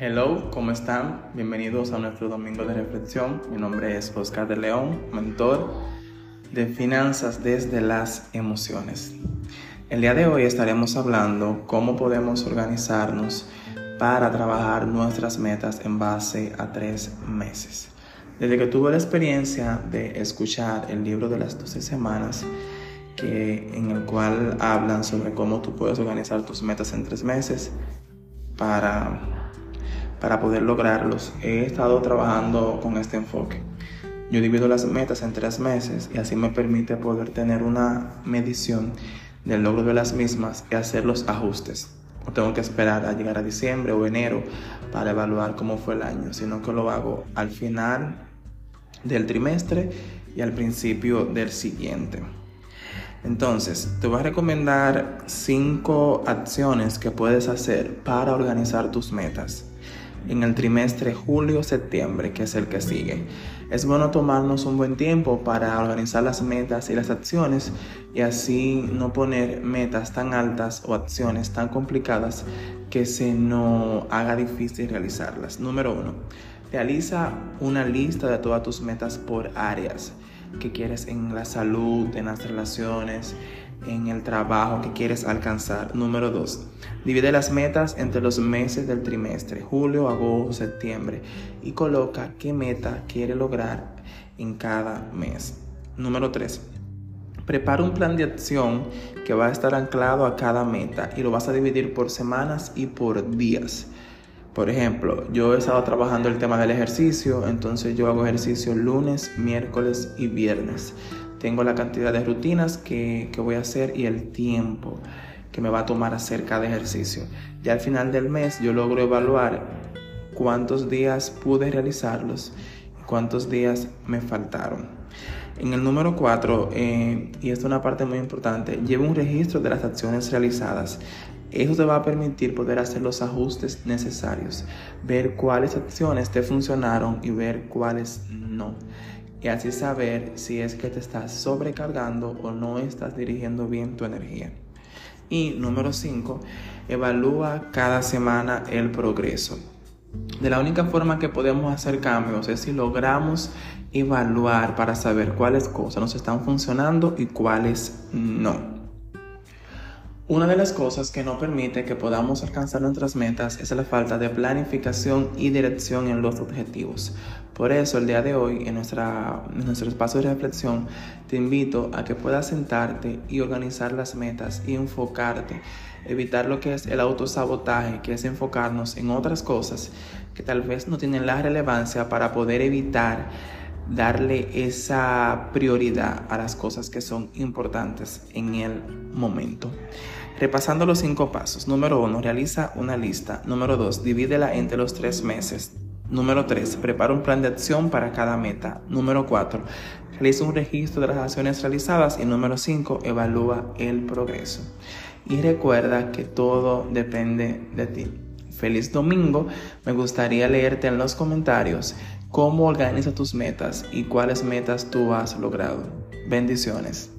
Hello, ¿cómo están? Bienvenidos a nuestro domingo de reflexión. Mi nombre es Oscar de León, mentor de finanzas desde las emociones. El día de hoy estaremos hablando cómo podemos organizarnos para trabajar nuestras metas en base a tres meses. Desde que tuve la experiencia de escuchar el libro de las 12 semanas, que, en el cual hablan sobre cómo tú puedes organizar tus metas en tres meses para para poder lograrlos, he estado trabajando con este enfoque. Yo divido las metas en tres meses y así me permite poder tener una medición del logro de las mismas y hacer los ajustes. No tengo que esperar a llegar a diciembre o enero para evaluar cómo fue el año, sino que lo hago al final del trimestre y al principio del siguiente. Entonces, te voy a recomendar cinco acciones que puedes hacer para organizar tus metas en el trimestre julio-septiembre, que es el que sigue. Es bueno tomarnos un buen tiempo para organizar las metas y las acciones y así no poner metas tan altas o acciones tan complicadas que se nos haga difícil realizarlas. Número uno, realiza una lista de todas tus metas por áreas que quieres en la salud, en las relaciones, en el trabajo que quieres alcanzar. Número 2. Divide las metas entre los meses del trimestre, julio, agosto, septiembre, y coloca qué meta quiere lograr en cada mes. Número 3. Prepara un plan de acción que va a estar anclado a cada meta y lo vas a dividir por semanas y por días. Por ejemplo, yo he estado trabajando el tema del ejercicio, entonces yo hago ejercicio lunes, miércoles y viernes tengo la cantidad de rutinas que, voy a hacer y el tiempo que me va a tomar hacer cada ejercicio. Ya al final del mes yo logro evaluar cuántos días pude realizarlos y cuántos días me faltaron. En el número 4, eh, y esto es una parte muy importante, llevo un registro de las acciones realizadas. Eso te va a permitir poder hacer los ajustes necesarios, ver cuáles acciones te funcionaron y ver cuáles no y así saber si es que te estás sobrecargando o no estás dirigiendo bien tu energía. Y número 5, evalúa cada semana el progreso. De la única forma que podemos hacer cambios es si logramos evaluar para saber cuáles cosas nos están funcionando y cuáles no. Una de las cosas que no permite que podamos alcanzar nuestras metas es la falta de planificación y dirección en los objetivos. Por eso el día de hoy en, nuestra, en nuestro espacio de reflexión te invito a que puedas sentarte y organizar las metas y enfocarte, evitar lo que es el autosabotaje, que es enfocarnos en otras cosas que tal vez no tienen la relevancia para poder evitar darle esa prioridad a las cosas que son importantes en el momento. Repasando los cinco pasos. Número uno, realiza una lista. Número dos, divídela entre los tres meses. Número tres, prepara un plan de acción para cada meta. Número cuatro, realiza un registro de las acciones realizadas. Y número cinco, evalúa el progreso. Y recuerda que todo depende de ti. Feliz domingo. Me gustaría leerte en los comentarios cómo organizas tus metas y cuáles metas tú has logrado. Bendiciones.